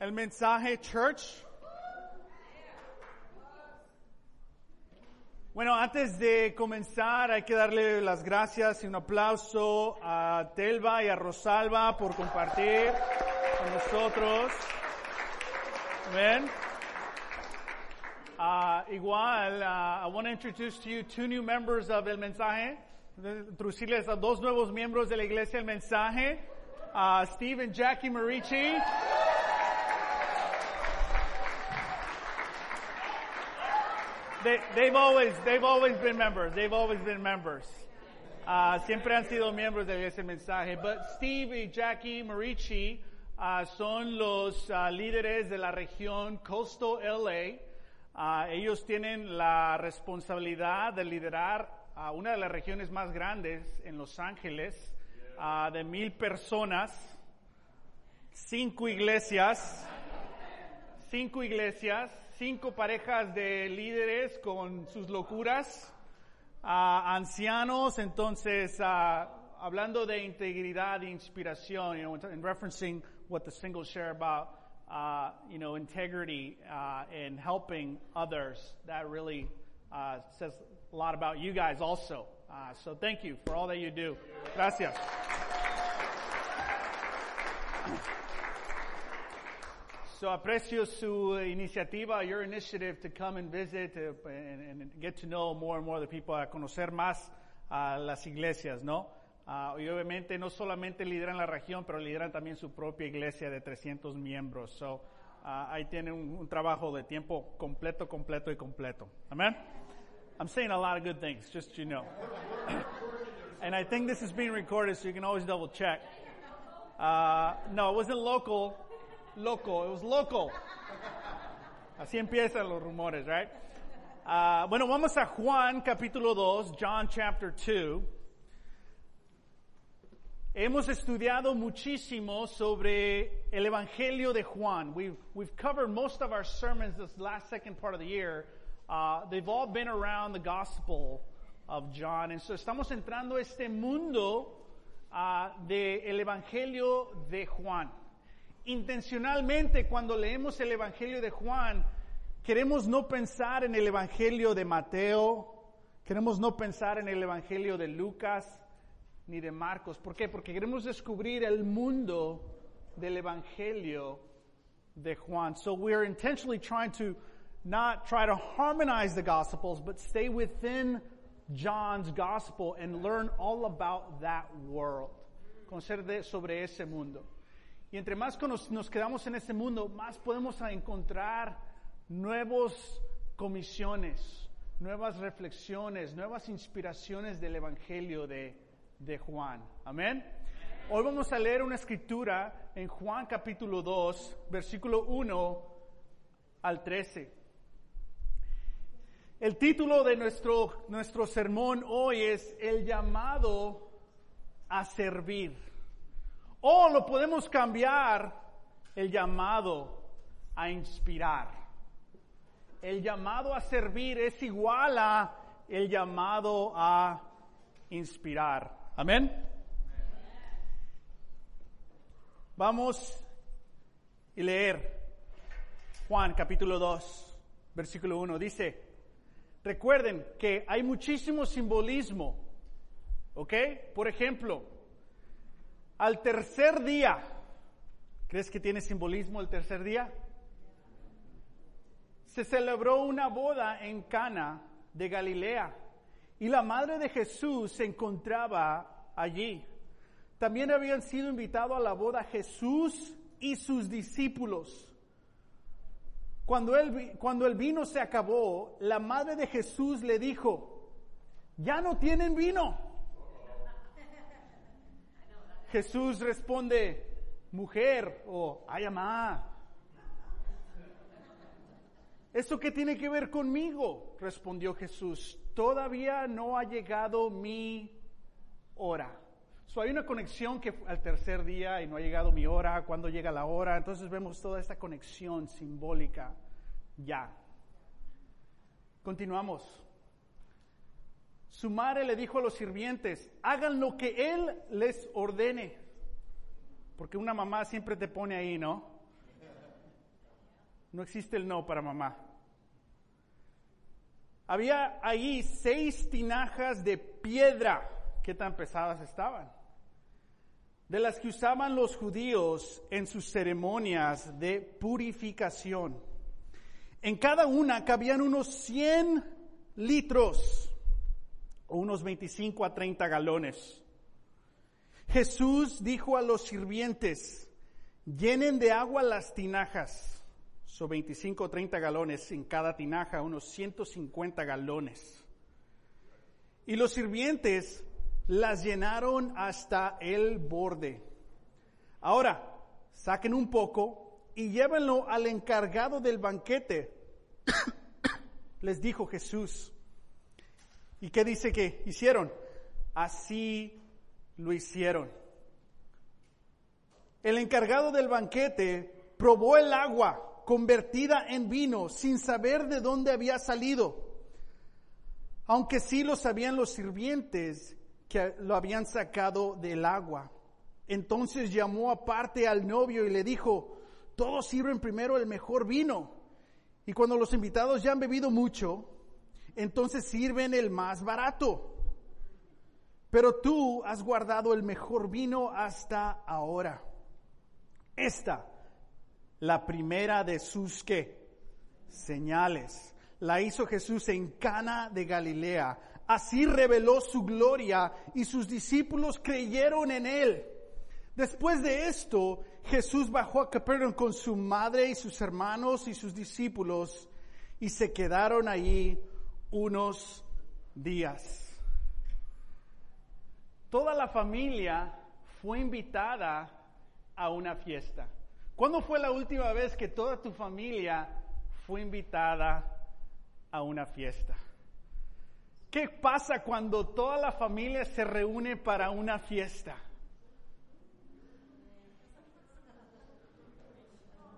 El mensaje Church. Bueno, antes de comenzar hay que darle las gracias y un aplauso a Telva y a Rosalba por compartir con nosotros. Amén. Uh, igual, uh, I want to introduce to you two new members of El Mensaje. Introducirles a dos nuevos miembros de la Iglesia El Mensaje. Uh, Steve and Jackie Marici. They, they've always, they've always been members. They've always been members. Uh, siempre han sido miembros de ese mensaje. But Steve y Jackie Marici uh, son los uh, líderes de la región Coastal LA. Uh, ellos tienen la responsabilidad de liderar a una de las regiones más grandes en Los Ángeles, uh, de mil personas, cinco iglesias, cinco iglesias, cinco parejas de líderes con sus locuras, uh, ancianos, entonces, uh, hablando de integridad e inspiración, you know, in referencing what the singles share about, uh, you know, integrity uh, and helping others, that really uh, says a lot about you guys also. Uh, so thank you for all that you do. Gracias. So aprecio su iniciativa, your initiative to come and visit uh, and, and, get to know more and more the people, a conocer más a las iglesias, ¿no? Uh, y obviamente no solamente lideran la región, pero lideran también su propia iglesia de 300 miembros. So, uh, ahí tienen un, un, trabajo de tiempo completo, completo y completo. Amen? I'm saying a lot of good things, just you know. and I think this is being recorded, so you can always double check. Uh, no, it wasn't local. Loco, it was local. Así empiezan los rumores, right? Uh, bueno, vamos a Juan capítulo 2, John chapter 2. Hemos estudiado muchísimo sobre el Evangelio de Juan. We've, we've covered most of our sermons this last second part of the year. Uh, they've all been around the Gospel of John. And so estamos entrando a este mundo uh, del Evangelio de Juan. Intencionalmente, cuando leemos el Evangelio de Juan, queremos no pensar en el Evangelio de Mateo, queremos no pensar en el Evangelio de Lucas, ni de Marcos. ¿Por qué? Porque queremos descubrir el mundo del Evangelio de Juan. So we're intentionally trying to not try to harmonize the Gospels, but stay within John's Gospel and learn all about that world. Conocer sobre ese mundo. Y entre más nos, quedamos en ese mundo, más podemos encontrar nuevas comisiones, nuevas reflexiones, nuevas inspiraciones del Evangelio de, de Juan. Amén. Hoy vamos a leer una escritura en Juan capítulo 2, versículo 1 al 13. El título de nuestro, nuestro sermón hoy es El llamado a servir. O lo podemos cambiar el llamado a inspirar. El llamado a servir es igual a el llamado a inspirar. Amén. Vamos y leer Juan capítulo 2, versículo 1. Dice, recuerden que hay muchísimo simbolismo, ¿ok? Por ejemplo, al tercer día, ¿crees que tiene simbolismo el tercer día? Se celebró una boda en Cana de Galilea y la madre de Jesús se encontraba allí. También habían sido invitados a la boda Jesús y sus discípulos. Cuando el, cuando el vino se acabó, la madre de Jesús le dijo, ya no tienen vino. Jesús responde, mujer o ay amá. ¿Eso qué tiene que ver conmigo? Respondió Jesús. Todavía no ha llegado mi hora. So, hay una conexión que al tercer día y no ha llegado mi hora, cuando llega la hora. Entonces vemos toda esta conexión simbólica ya. Continuamos. Su madre le dijo a los sirvientes, hagan lo que él les ordene. Porque una mamá siempre te pone ahí, ¿no? No existe el no para mamá. Había ahí seis tinajas de piedra. ¿Qué tan pesadas estaban? De las que usaban los judíos en sus ceremonias de purificación. En cada una cabían unos 100 litros o unos 25 a 30 galones. Jesús dijo a los sirvientes, llenen de agua las tinajas son 25 o 30 galones en cada tinaja, unos 150 galones. Y los sirvientes las llenaron hasta el borde. Ahora, saquen un poco y llévenlo al encargado del banquete. Les dijo Jesús. ¿Y qué dice que hicieron? Así lo hicieron. El encargado del banquete probó el agua convertida en vino sin saber de dónde había salido, aunque sí lo sabían los sirvientes que lo habían sacado del agua. Entonces llamó aparte al novio y le dijo, todos sirven primero el mejor vino, y cuando los invitados ya han bebido mucho, entonces sirven el más barato. Pero tú has guardado el mejor vino hasta ahora. Esta la primera de sus qué? Señales. La hizo Jesús en Cana de Galilea. Así reveló su gloria y sus discípulos creyeron en él. Después de esto, Jesús bajó a Capernaum con su madre y sus hermanos y sus discípulos y se quedaron allí unos días. Toda la familia fue invitada a una fiesta. ¿Cuándo fue la última vez que toda tu familia fue invitada a una fiesta? ¿Qué pasa cuando toda la familia se reúne para una fiesta?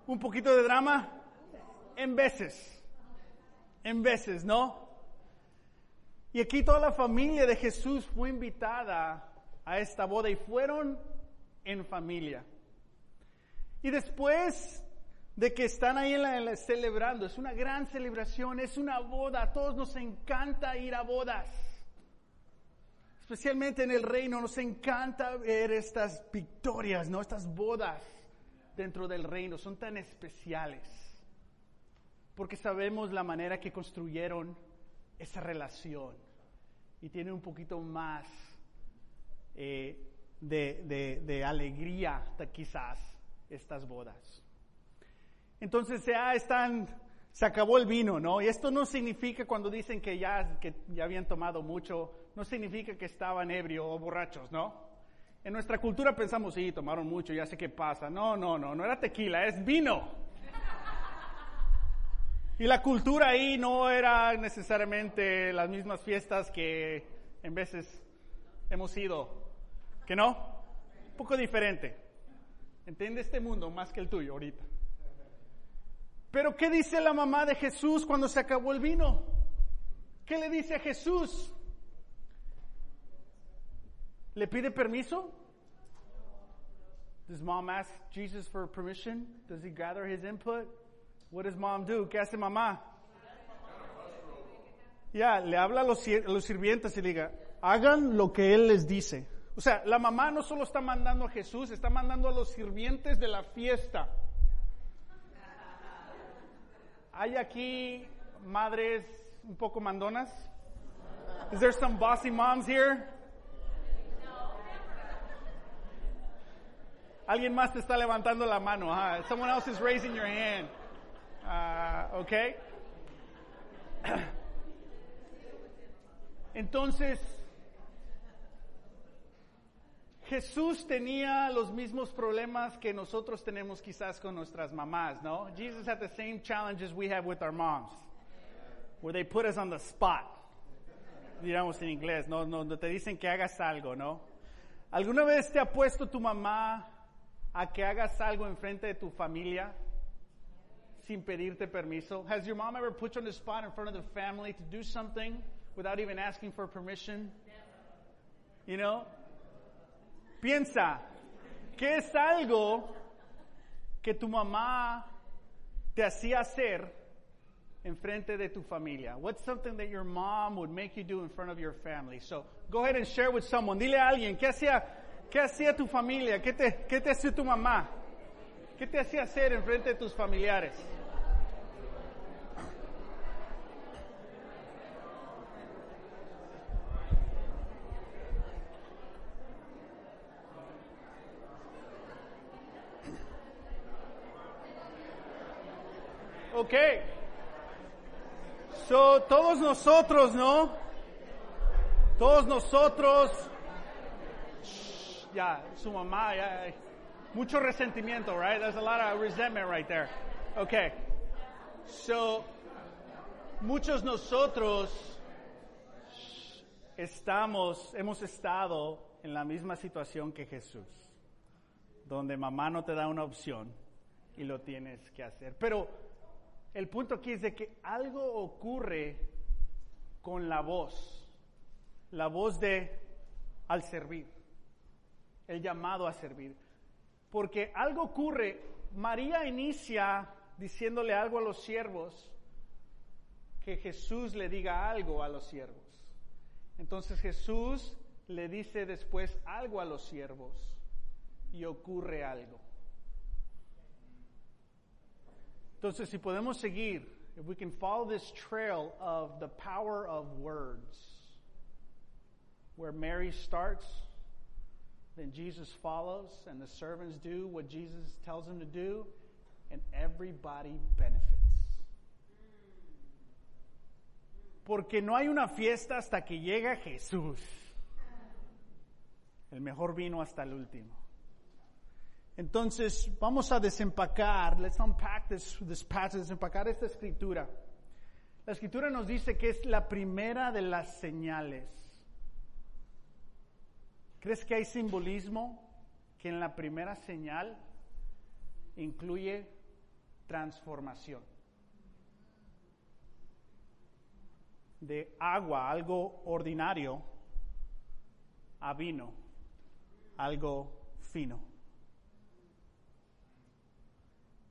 Un poquito de drama en veces, en veces, ¿no? Y aquí toda la familia de Jesús fue invitada a esta boda y fueron en familia. Y después de que están ahí celebrando, es una gran celebración, es una boda, a todos nos encanta ir a bodas. Especialmente en el reino nos encanta ver estas victorias, ¿no? Estas bodas dentro del reino son tan especiales. Porque sabemos la manera que construyeron esa relación y tiene un poquito más eh, de, de, de alegría quizás estas bodas. Entonces ya están, se acabó el vino, ¿no? Y esto no significa cuando dicen que ya, que ya habían tomado mucho, no significa que estaban ebrios o borrachos, ¿no? En nuestra cultura pensamos, sí, tomaron mucho, ya sé qué pasa. No, no, no, no era tequila, es vino. Y la cultura ahí no era necesariamente las mismas fiestas que en veces hemos ido, ¿que no? Un poco diferente. Entiende este mundo más que el tuyo ahorita. Pero ¿qué dice la mamá de Jesús cuando se acabó el vino? ¿Qué le dice a Jesús? ¿Le pide permiso? Does mom ask Jesus for permission? Does he gather his input? What does mom do? ¿Qué hace mamá? Ya, le habla a los, los sirvientes y le diga, hagan lo que él les dice. O sea, la mamá no solo está mandando a Jesús, está mandando a los sirvientes de la fiesta. ¿Hay aquí madres un poco mandonas? Is there some bossy moms here? Alguien más te está levantando la mano. Someone else is raising your hand. Uh, okay. Entonces, Jesús tenía los mismos problemas que nosotros tenemos quizás con nuestras mamás, ¿no? Jesus had the same challenges we have with our moms, where they put us on the spot, digamos en inglés, ¿no? Donde te dicen que hagas algo, ¿no? ¿Alguna vez te ha puesto tu mamá a que hagas algo en frente de tu familia sin pedirte permiso? Has your mom ever put you on the spot in front of the family to do something without even asking for permission? You know? Piensa, ¿qué es algo que tu mamá te hacía hacer en frente de tu familia? What's something that your mom would make you do in front of your family? So go ahead and share with someone. Dile a alguien, ¿qué hacía, qué hacía tu familia? ¿Qué te, qué te hacía tu mamá? ¿Qué te hacía hacer en frente de tus familiares? Ok. So, todos nosotros, ¿no? Todos nosotros. Shh, ya, su mamá, ya. Mucho resentimiento, right? There's a lot of resentment right there. Okay. So, muchos nosotros estamos, hemos estado en la misma situación que Jesús, donde mamá no te da una opción y lo tienes que hacer. Pero el punto aquí es de que algo ocurre con la voz, la voz de al servir, el llamado a servir. Porque algo ocurre, María inicia diciéndole algo a los siervos, que Jesús le diga algo a los siervos. Entonces Jesús le dice después algo a los siervos y ocurre algo. Entonces, si podemos seguir, if we can follow this trail of the power of words, where Mary starts, then Jesus follows, and the servants do what Jesus tells them to do, and everybody benefits. Porque no hay una fiesta hasta que llega Jesús. El mejor vino hasta el último. Entonces, vamos a desempacar, let's unpack this, this passage, desempacar esta escritura. La escritura nos dice que es la primera de las señales. ¿Crees que hay simbolismo que en la primera señal incluye transformación? De agua, algo ordinario, a vino, algo fino.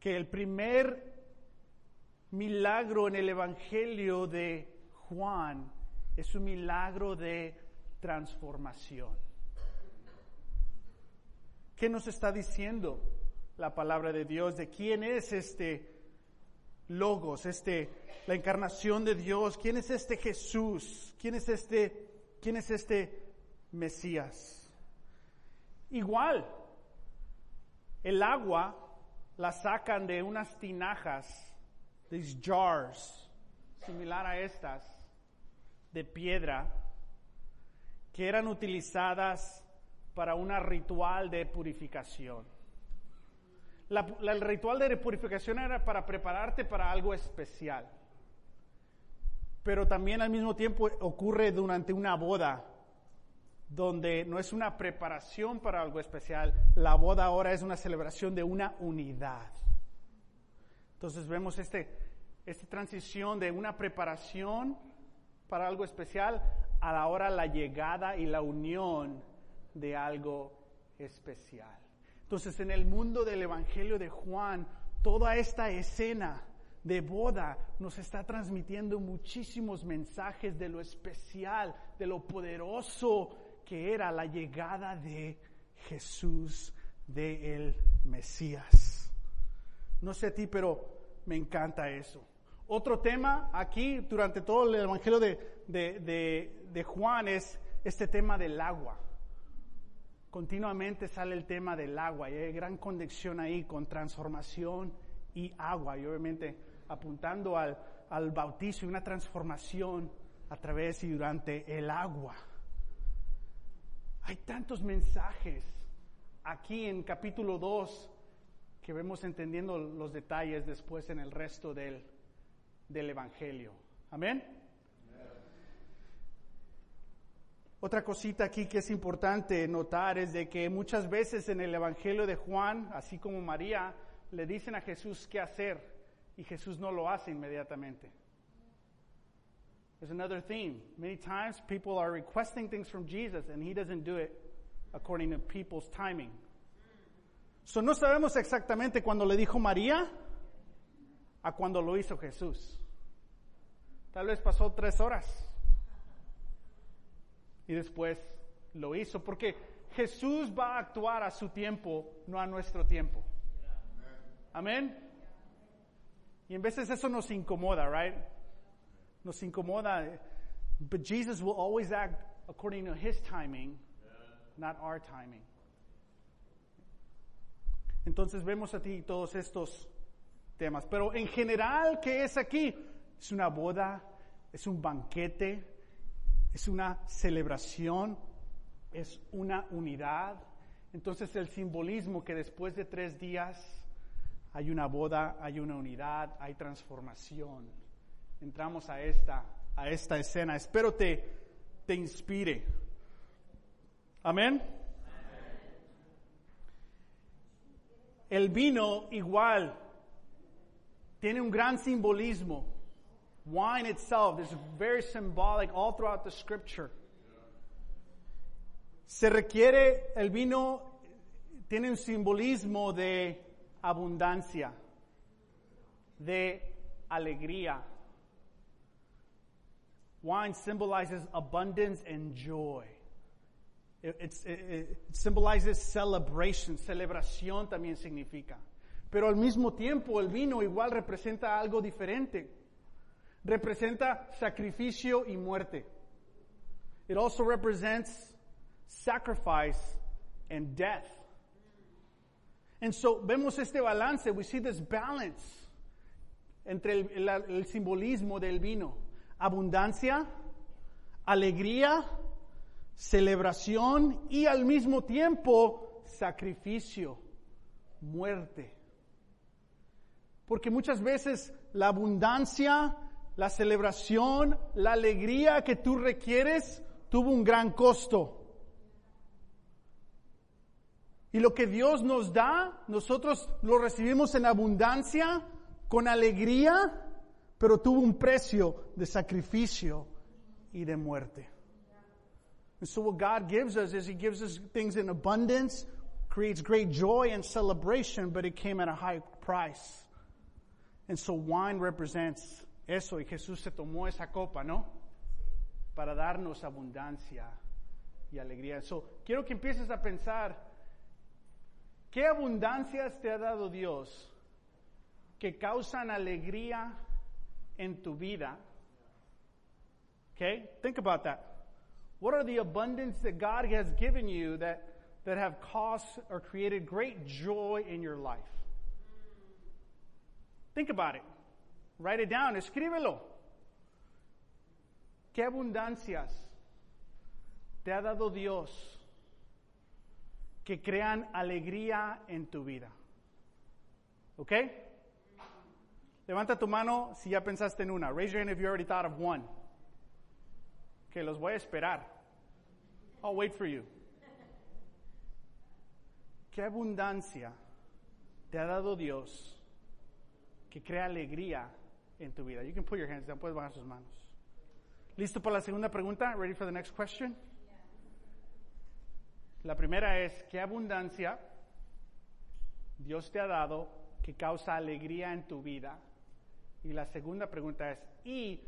que el primer milagro en el Evangelio de Juan es un milagro de transformación. ¿Qué nos está diciendo la palabra de Dios? ¿De quién es este Logos, este, la encarnación de Dios? ¿Quién es este Jesús? ¿Quién es este, quién es este Mesías? Igual, el agua la sacan de unas tinajas, these jars, similar a estas, de piedra, que eran utilizadas para un ritual de purificación. el ritual de purificación era para prepararte para algo especial, pero también al mismo tiempo ocurre durante una boda donde no es una preparación para algo especial, la boda ahora es una celebración de una unidad. Entonces vemos este, esta transición de una preparación para algo especial a la hora la llegada y la unión de algo especial. Entonces en el mundo del Evangelio de Juan, toda esta escena de boda nos está transmitiendo muchísimos mensajes de lo especial, de lo poderoso que era la llegada de Jesús, de el Mesías. No sé a ti, pero me encanta eso. Otro tema aquí durante todo el Evangelio de, de, Juan es este tema del agua. Continuamente sale el tema del agua y hay gran conexión ahí con transformación y agua y obviamente apuntando al, al bautizo y una transformación a través y durante el agua. Hay tantos mensajes aquí en capítulo 2 que vemos entendiendo los detalles después en el resto del, del Evangelio. Amén. Otra cosita aquí que es importante notar es de que muchas veces en el Evangelio de Juan, así como María, le dicen a Jesús qué hacer y Jesús no lo hace inmediatamente. There's another theme. Many times people are requesting things from Jesus and he doesn't do it according to people's timing. So no sabemos exactamente cuando le dijo María, a cuando lo hizo Jesús. Tal vez pasó tres horas y después lo hizo, porque Jesús va a actuar a su tiempo, no a nuestro tiempo. Amén. Y en veces eso nos incomoda, right? Nos incomoda. But Jesus will always act according to his timing, not our timing. Entonces vemos a ti todos estos temas. Pero en general, ¿qué es aquí? Es una boda, es un banquete, es una celebración, es una unidad. Entonces el simbolismo que después de tres días hay una boda, hay una unidad, hay transformación. Entramos a esta, a esta escena. Espero te, te inspire. Amén. El vino igual tiene un gran simbolismo. Wine itself is very symbolic all throughout the scripture. Se requiere, el vino tiene un simbolismo de abundancia, de alegría. Wine symbolizes abundance and joy. It, it, symbolizes celebration. Celebración también significa. Pero al mismo tiempo el vino igual representa algo diferente. Representa sacrificio y muerte. It also represents sacrifice and death. And so vemos este balance, we see this balance entre el, el, simbolismo del vino. Abundancia, alegría, celebración y al mismo tiempo sacrificio, muerte. Porque muchas veces la abundancia, la celebración, la alegría que tú requieres tuvo un gran costo. Y lo que Dios nos da, nosotros lo recibimos en abundancia, con alegría, pero tuvo un precio de sacrificio y de muerte. And so what God gives us is He gives us things in abundance, creates great joy and celebration, but it came at a high price. And so wine represents eso, y Jesús se tomó esa copa, ¿no? Para darnos abundancia y alegría. So, quiero que empieces a pensar, ¿qué abundancias te ha dado Dios que causan alegría en tu vida? Okay? Think about that. What are the abundance that God has given you that, that have caused or created great joy in your life? Think about it. Write it down. Escríbelo. ¿Qué abundancias te ha dado Dios que crean alegría en tu vida? ¿Ok? Levanta tu mano si ya pensaste en una. Raise your hand if you already thought of one. que los voy a esperar. I'll wait for you. ¿Qué abundancia te ha dado Dios que crea alegría en tu vida? You can put your hands down, puedes bajar sus manos. ¿Listo para la segunda pregunta? Ready for the next question? La primera es, ¿qué abundancia Dios te ha dado que causa alegría en tu vida? Y la segunda pregunta es, ¿y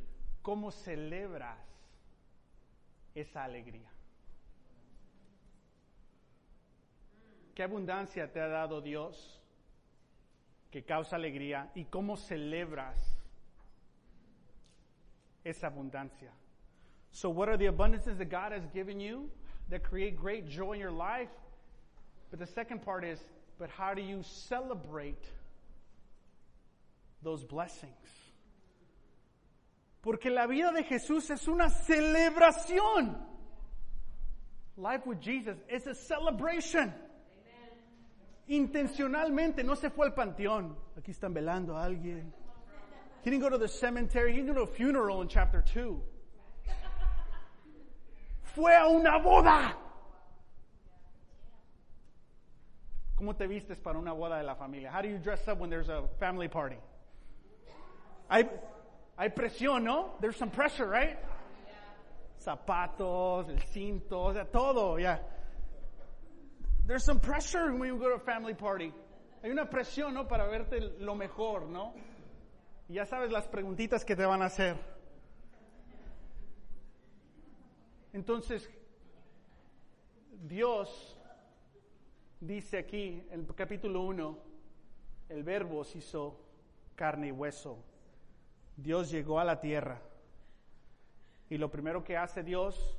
cómo celebras esa alegría. ¿Qué abundancia te ha dado Dios que causa alegría y cómo celebras abundancia? So what are the abundances that God has given you that create great joy in your life? But the second part is, but how do you celebrate those blessings? Porque la vida de Jesús es una celebración. Life with Jesus is a celebration. Intencionalmente no se fue al panteón. Aquí están velando a alguien. He didn't go to the cemetery. He didn't go to a funeral in chapter 2. Fue a una boda. ¿Cómo te vistes para una boda de la familia? How do you dress up when there's a family party? Hay, hay presión, ¿no? There's some pressure, right? Zapatos, el cinto, o sea, todo, yeah. There's some pressure when you go to a family party. Hay una presión, ¿no? Para verte lo mejor, ¿no? Y ya sabes las preguntitas que te van a hacer. Entonces, Dios dice aquí en el capítulo 1, el verbo se hizo carne y hueso. Dios llegó a la tierra. Y lo primero que hace Dios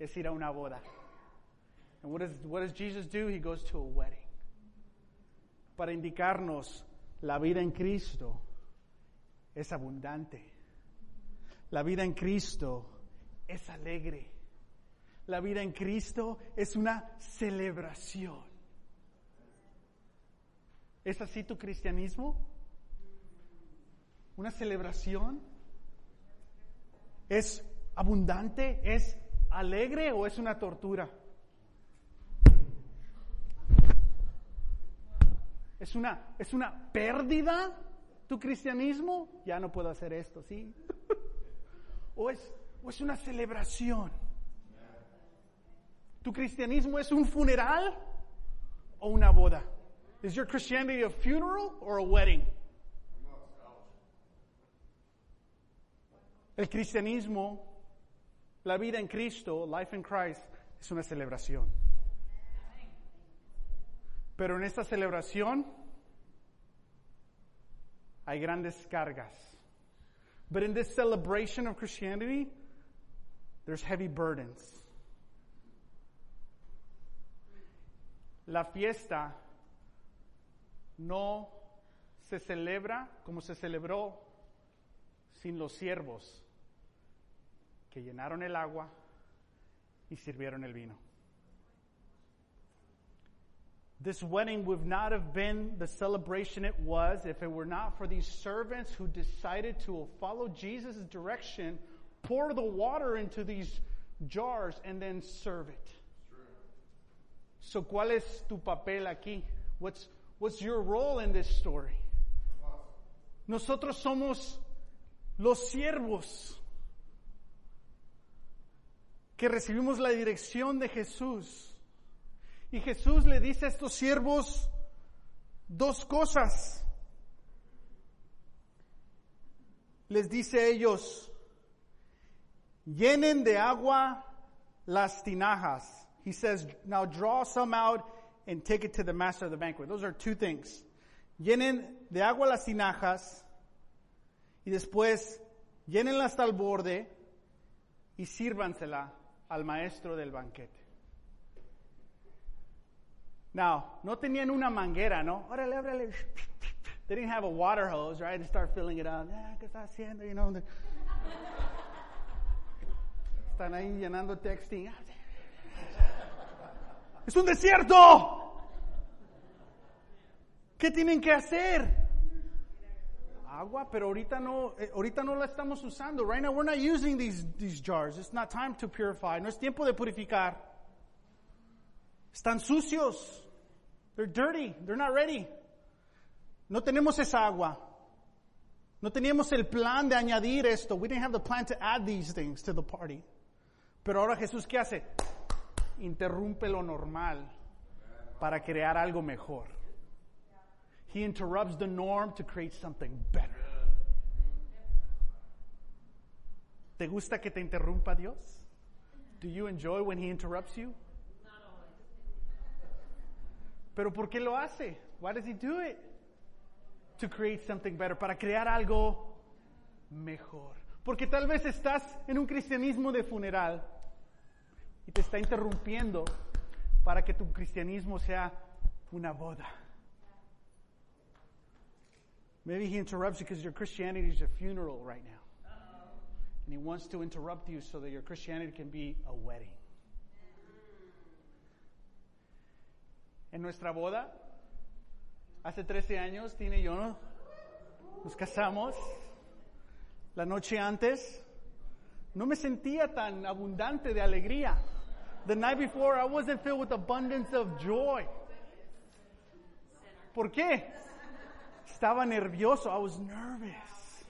es ir a una boda. And what does, what does Jesus do? He goes to a wedding. Para indicarnos la vida en Cristo es abundante. La vida en Cristo es alegre. La vida en Cristo es una celebración. ¿Es así tu cristianismo? ¿Una celebración? ¿Es abundante? ¿Es alegre o es una tortura? ¿Es una, es una pérdida tu cristianismo? Ya no puedo hacer esto, ¿sí? ¿O es, o es una celebración? ¿Tu cristianismo es un funeral o una boda? Is your Christianity a funeral or a wedding? El cristianismo, la vida en Cristo, life in Christ, es una celebración. Pero en esta celebración hay grandes cargas. But in this celebration of Christianity, there's heavy burdens. La fiesta no se celebra como se celebró sin los siervos que llenaron el agua y sirvieron el vino. This wedding would not have been the celebration it was if it were not for these servants who decided to follow Jesus' direction, pour the water into these jars, and then serve it. So, ¿cuál es tu papel aquí? What's, what's your role in this story? Nosotros somos los siervos que recibimos la dirección de Jesús. Y Jesús le dice a estos siervos dos cosas. Les dice a ellos, llenen de agua las tinajas. He says, now draw some out and take it to the master of the banquet. Those are two things. Llenen de agua las tinajas y después llénenlas hasta el borde y sírvansela al maestro del banquete. Now, no tenían una manguera, ¿no? Órale, órale. They didn't have a water hose, right? To start filling it up. Ah, ¿Qué está haciendo? You know, están ahí llenando texting. Es un desierto. ¿Qué tienen que hacer? Agua, pero ahorita no, eh, ahorita no la estamos usando. Right now, we're not using these, these jars. It's not time to purify. No es tiempo de purificar. Están sucios. They're dirty. They're not ready. No tenemos esa agua. No teníamos el plan de añadir esto. We didn't have the plan to add these things to the party. Pero ahora Jesús, ¿qué hace? Interrumpe lo normal para crear algo mejor. He interrupts the norm to create something better. ¿Te gusta que te interrumpa Dios? Do you enjoy when he interrupts you? Pero ¿por qué lo hace? Why does he do it? To create something better, para crear algo mejor. Porque tal vez estás en un cristianismo de funeral y te está interrumpiendo para que tu cristianismo sea una boda. Maybe he interrupts you because your Christianity is a funeral right now. And he wants to interrupt you so that your Christianity can be a wedding. En nuestra boda, hace 13 años, Tina yo ¿no? nos casamos. La noche antes, no me sentía tan abundante de alegría. The night before, I wasn't filled with abundance of joy. ¿Por qué? Estaba nervioso. I was nervous.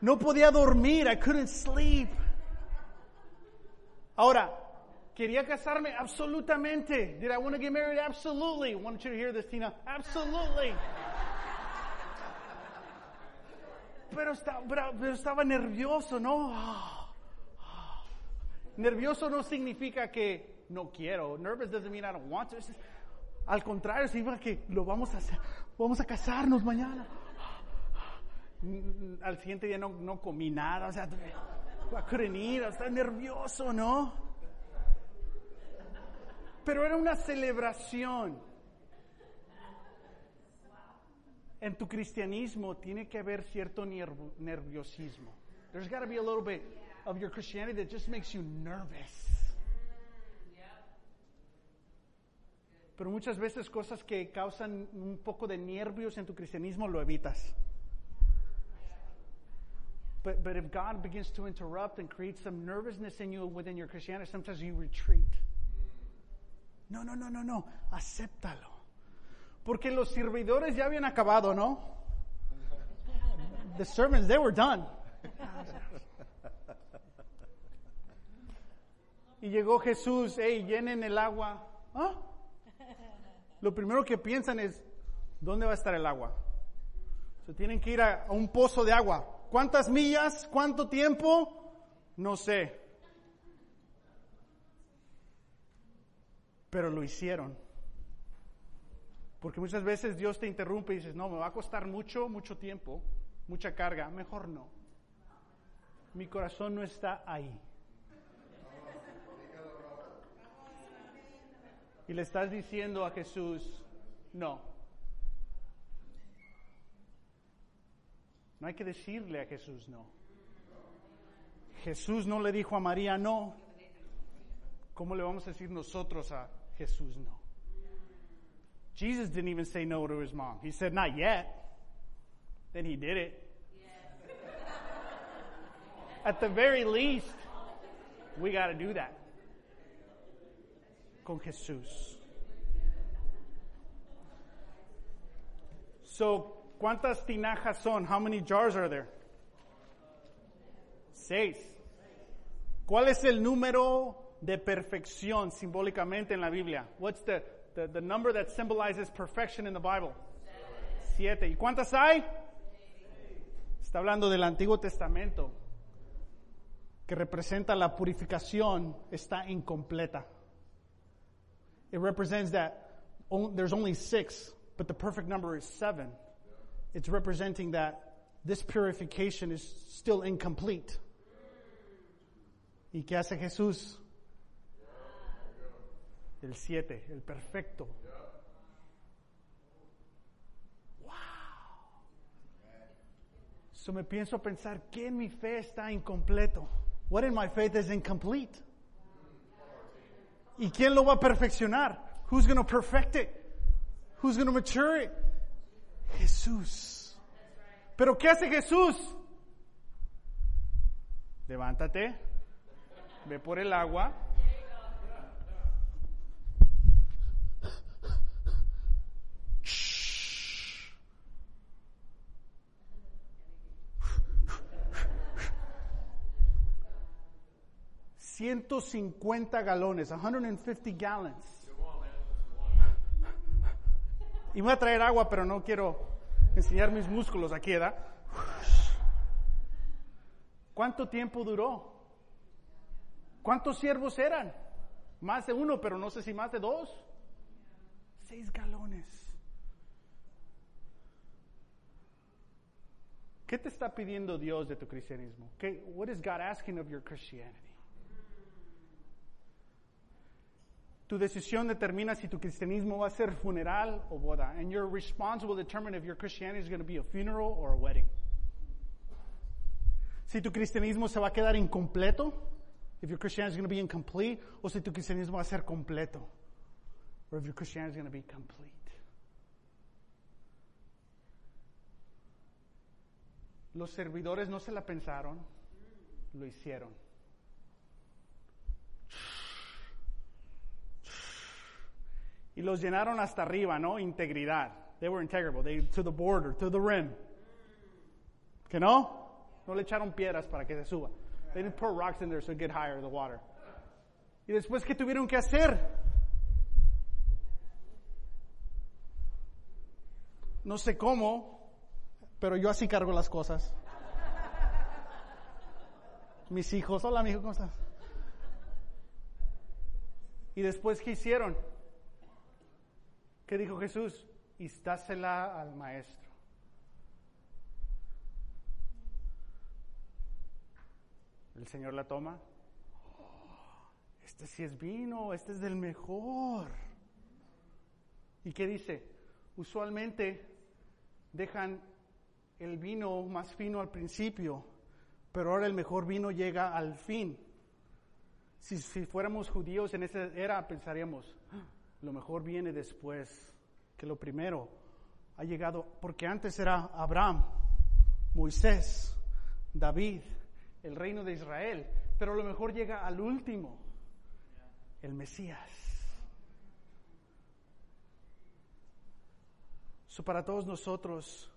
No podía dormir. I couldn't sleep. Ahora, quería casarme absolutamente. Did I want to get married? Absolutely. I want you to hear this, Tina. Absolutely. pero, está- pero- estaba nervioso, ¿no? Nervioso no significa que no quiero. Nervous doesn't mean I don't want to. Al contrario, significa que lo vamos a hacer. Vamos a casarnos mañana. Al siguiente día no, no comí nada, o sea, I couldn't eat, estaba nervioso, ¿no? Pero era una celebración. En tu cristianismo tiene que haber cierto nerv- nerviosismo. There's got to be a little bit of your Christianity that just makes you nervous. Pero muchas veces cosas que causan un poco de nervios en tu cristianismo lo evitas. But, but if God begins to interrupt and create some nervousness in you within your Christianity, sometimes you retreat. No, no, no, no, no. Acéptalo. Porque los servidores ya habían acabado, ¿no? The servants, they were done. Y llegó Jesús, hey, llenen el agua. ¿Ah? Lo primero que piensan es, ¿dónde va a estar el agua? Se tienen que ir a un pozo de agua. ¿Cuántas millas? ¿Cuánto tiempo? No sé. Pero lo hicieron. Porque muchas veces Dios te interrumpe y dices, no, me va a costar mucho, mucho tiempo, mucha carga. Mejor no. Mi corazón no está ahí. Y le estás diciendo a Jesús, no. No hay que decirle a Jesús no. Jesús no le dijo a María no. ¿Cómo le vamos a decir nosotros a Jesús no? Jesus didn't even say no to his mom. He said, not yet. Then he did it. At the very least, we got to do that. Con Jesús. So, ¿cuántas tinajas son? How many jars are there? Seis. ¿Cuál es el número de perfección simbólicamente en la Biblia? What's the, the, the number that symbolizes perfection in the Bible? Siete. ¿Y cuántas hay? Está hablando del Antiguo Testamento, que representa la purificación, está incompleta. It represents that there's only six, but the perfect number is seven. It's representing that this purification is still incomplete. ¿Y qué hace Jesús? El siete, el perfecto. Wow. So me pienso pensar, ¿qué en mi fe está incompleto? What in my faith is incomplete? ¿Y quién lo va a perfeccionar? Who's going to perfect it? Who's going to mature it? Jesús. ¿Pero qué hace Jesús? Levántate, ve por el agua. Ciento cincuenta galones, 150 gallons. Y voy a traer agua, pero no quiero enseñar mis músculos aquí, ¿verdad? ¿Cuánto tiempo duró? ¿Cuántos siervos eran? Más de uno, pero no sé si más de dos. Seis galones. ¿Qué te está pidiendo Dios de tu cristianismo? ¿Qué, what is God asking of your Christianity? Tu decisión determina si tu cristianismo va a ser funeral o boda. And your response will determine if your Christianity is going to be a funeral or a wedding. Si tu cristianismo se va a quedar incompleto, if your Christianity is going to be incomplete, o si tu cristianismo va a ser completo, or if your Christianity is going to be complete. Los servidores no se la pensaron, lo hicieron. Y los llenaron hasta arriba, ¿no? Integridad. They were integrable. They, to the border, to the rim. ¿Que no? No le echaron piedras para que se suba. They didn't pour rocks in there so it get higher, the water. Y después, ¿qué tuvieron que hacer? No sé cómo, pero yo así cargo las cosas. mis hijos, hola, mi hijo, ¿cómo estás? Y después, ¿qué hicieron? ¿Qué dijo Jesús? Y estásela al maestro. El Señor la toma. este sí es vino, este es del mejor. ¿Y qué dice? Usualmente dejan el vino más fino al principio, pero ahora el mejor vino llega al fin. Si, si fuéramos judíos en esa era, pensaríamos, lo mejor viene después que lo primero. Ha llegado, porque antes era Abraham, Moisés, David, el reino de Israel, pero lo mejor llega al último, el Mesías. So para todos nosotros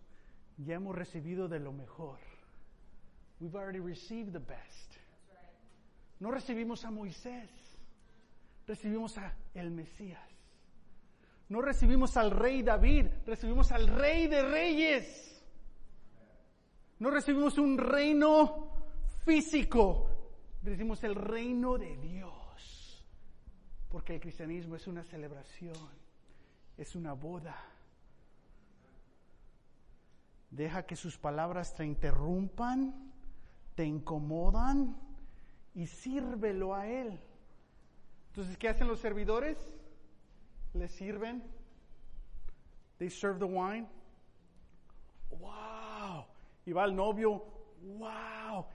ya hemos recibido de lo mejor. We've already received the best. No recibimos a Moisés, recibimos a el Mesías. No recibimos al rey David, recibimos al rey de reyes. No recibimos un reino físico, decimos el reino de Dios. Porque el cristianismo es una celebración, es una boda. Deja que sus palabras te interrumpan, te incomodan y sírvelo a Él. Entonces, ¿qué hacen los servidores? Le sirven. They serve the wine. Wow. Y va el novio. Wow.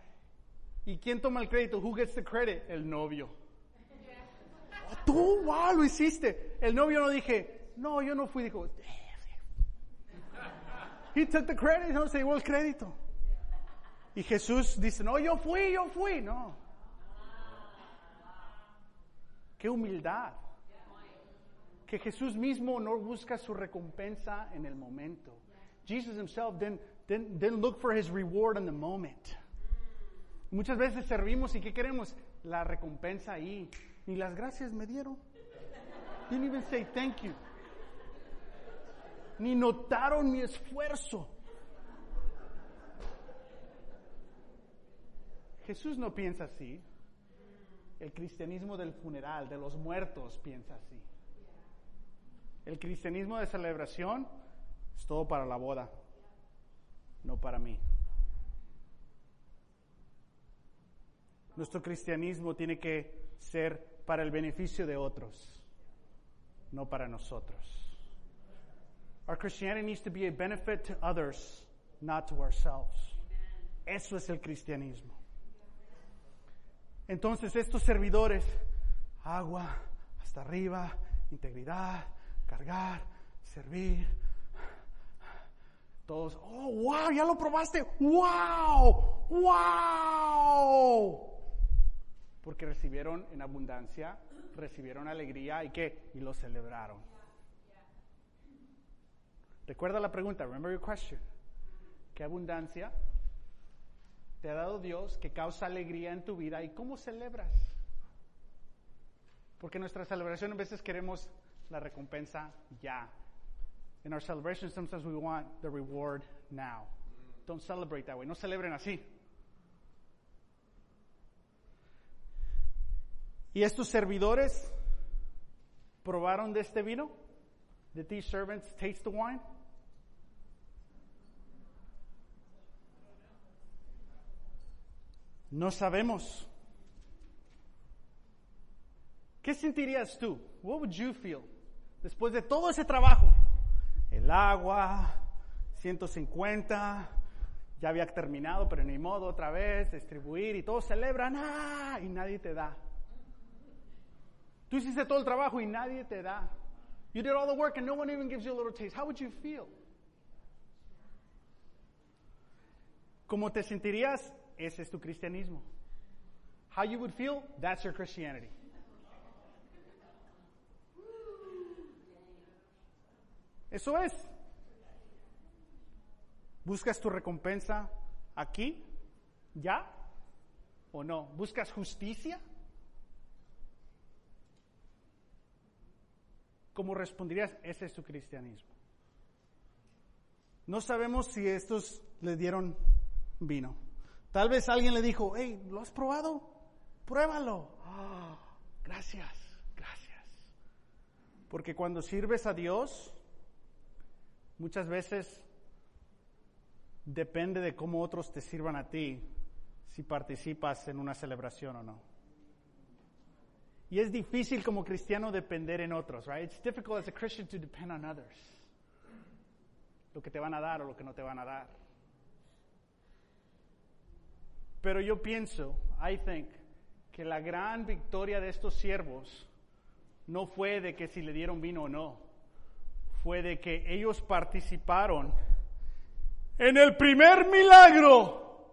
¿Y quién toma el crédito? Who gets the credit? El novio. Oh, tú, wow, lo hiciste. El novio no dije, no, yo no fui. Dijo, he took the credit, no se llevó el crédito. Y Jesús dice, no, yo fui, yo fui. No. Qué humildad. Que Jesús mismo no busca su recompensa en el momento. Jesus himself didn't, didn't, didn't look for his reward in the moment. Muchas veces servimos y ¿qué queremos? La recompensa ahí. Ni las gracias me dieron. Didn't even say thank you. Ni notaron mi esfuerzo. Jesús no piensa así. El cristianismo del funeral, de los muertos, piensa así. El cristianismo de celebración es todo para la boda, no para mí. Nuestro cristianismo tiene que ser para el beneficio de otros, no para nosotros. Our Christianity needs to be a benefit to others, not to ourselves. Eso es el cristianismo. Entonces estos servidores, agua hasta arriba, integridad, cargar, servir. Todos, oh, wow, ya lo probaste, wow, wow porque recibieron en abundancia, recibieron alegría y qué, y lo celebraron. Recuerda la pregunta, remember your question. ¿Qué abundancia te ha dado Dios que causa alegría en tu vida y cómo celebras? Porque nuestra celebración a veces queremos la recompensa ya. In our celebration sometimes we want the reward now. Don't celebrate that way. No celebren así. Y estos servidores probaron de este vino. Did these servants taste the wine? No sabemos. ¿Qué sentirías tú? What would you feel? Después de todo ese trabajo, el agua, 150, ya había terminado, pero ni modo otra vez, distribuir y todos celebran, ¡ah! Y nadie te da. Tú hiciste todo el trabajo y nadie te da. You did all the work and no one even gives you a little taste. How would you feel? ¿Cómo te sentirías? Ese es tu cristianismo. How you would feel? That's your Christianity. Eso es. ¿Buscas tu recompensa aquí? ¿Ya? ¿O no? ¿Buscas justicia? ¿Cómo responderías? Ese es tu cristianismo. No sabemos si estos le dieron vino. Tal vez alguien le dijo, hey, ¿lo has probado? Pruébalo. Ah, gracias, gracias. Porque cuando sirves a Dios, muchas veces depende de cómo otros te sirvan a ti, si participas en una celebración o no. Y es difícil como cristiano depender en otros, right? It's difficult as a Christian to depend on others. Lo que te van a dar o lo que no te van a dar. Pero yo pienso, I think, que la gran victoria de estos siervos no fue de que si le dieron vino o no, fue de que ellos participaron en el primer milagro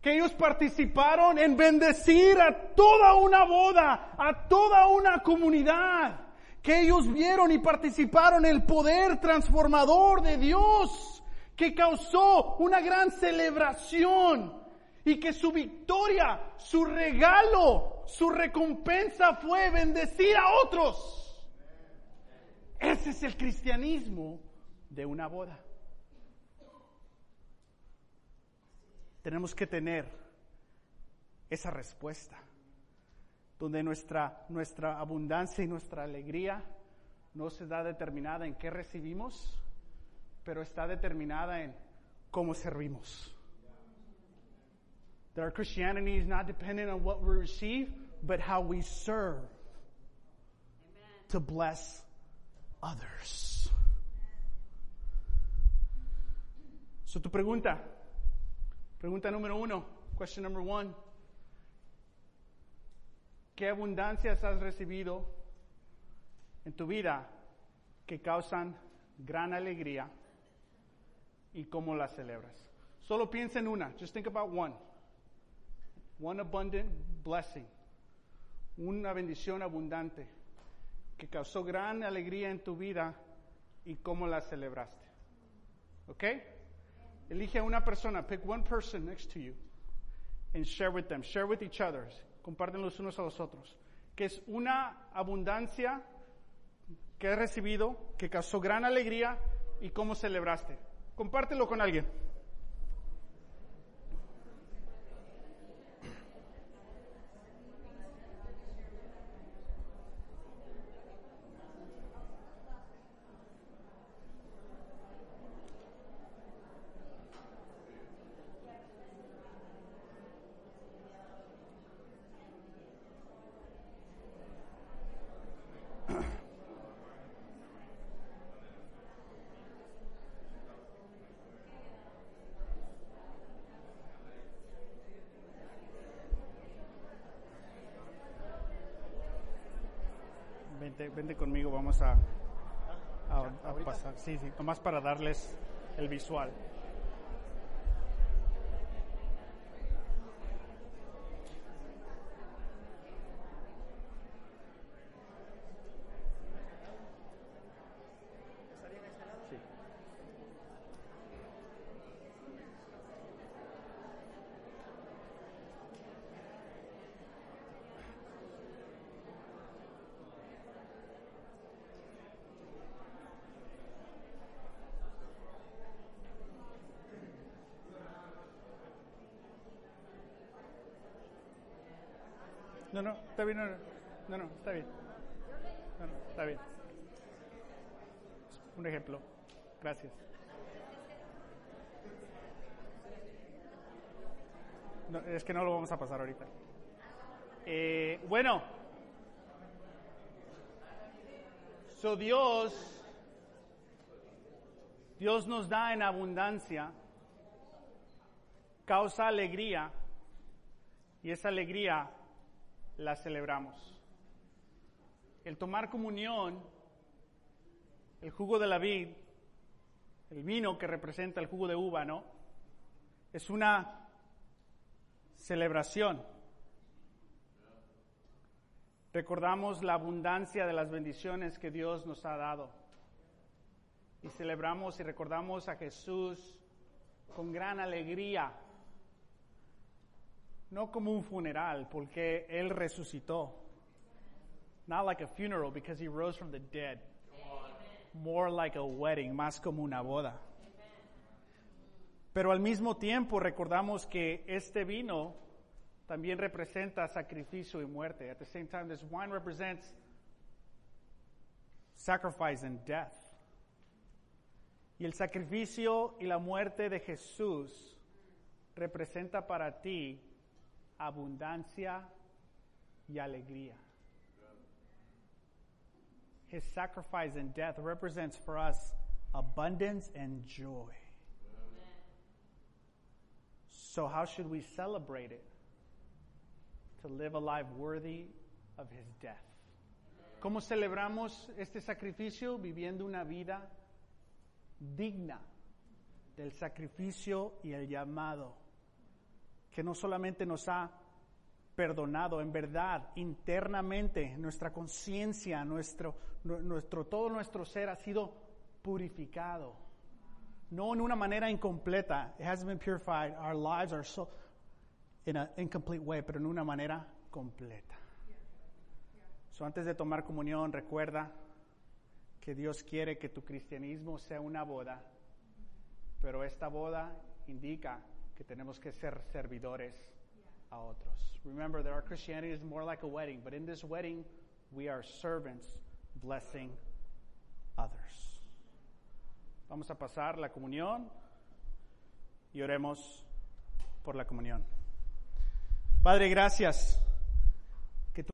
que ellos participaron en bendecir a toda una boda, a toda una comunidad, que ellos vieron y participaron en el poder transformador de Dios, que causó una gran celebración y que su victoria, su regalo, su recompensa fue bendecir a otros. Ese es el cristianismo de una boda. tenemos que tener esa respuesta, donde nuestra, nuestra abundancia y nuestra alegría no se da determinada en qué recibimos, pero está determinada en cómo servimos. That our Christianity is not dependent on what we receive, but how we serve to bless others. So tu pregunta, Pregunta número uno, question number one. ¿Qué abundancias has recibido en tu vida que causan gran alegría y cómo las celebras? Solo piensa en una. Just think about one. One abundant blessing. Una bendición abundante que causó gran alegría en tu vida y cómo la celebraste. ¿Ok? Elige a una persona, pick one person next to you and share with them, share with each other, comparten los unos a los otros, que es una abundancia que has recibido, que causó gran alegría y cómo celebraste. Compártelo con alguien. Vente, conmigo, vamos a, a, pasar. Sí, sí, nomás para darles el visual. No, no, está bien, no, no, no, está bien. No, no, está bien. Un ejemplo. Gracias. Es que no lo vamos a pasar ahorita. Eh, bueno. So Dios, Dios nos da en abundancia, causa alegría, y esa alegría la celebramos. El tomar comunión, el jugo de la vid, el vino que representa el jugo de uva, ¿no? Es una celebración. Recordamos la abundancia de las bendiciones que Dios nos ha dado. Y celebramos y recordamos a Jesús con gran alegría no como un funeral, porque Él resucitó. Not like a funeral because He rose from the dead. More like a wedding, más como una boda. Pero al mismo tiempo recordamos que este vino también representa sacrificio y muerte. At the same time, this wine represents sacrifice and death. Y el sacrificio y la muerte de Jesús representa para ti abundancia y alegría. His sacrifice and death represents for us abundance and joy. So, how should we celebrate it? To live a life worthy of his death. ¿Cómo celebramos este sacrificio? Viviendo una vida digna del sacrificio y el llamado que no solamente nos ha perdonado, en verdad, internamente, nuestra conciencia, nuestro, nuestro, todo nuestro ser ha sido purificado. No en una manera incompleta. It hasn't been purified. Our lives are so in an incomplete way, pero en una manera completa. So, antes de tomar comunión, recuerda que Dios quiere que tu cristianismo sea una boda, pero esta boda indica que tenemos que ser servidores a otros. Remember that our Christianity is more like a wedding, but in this wedding, we are servants blessing others. Vamos a pasar la comunión y oremos por la comunión. Padre, gracias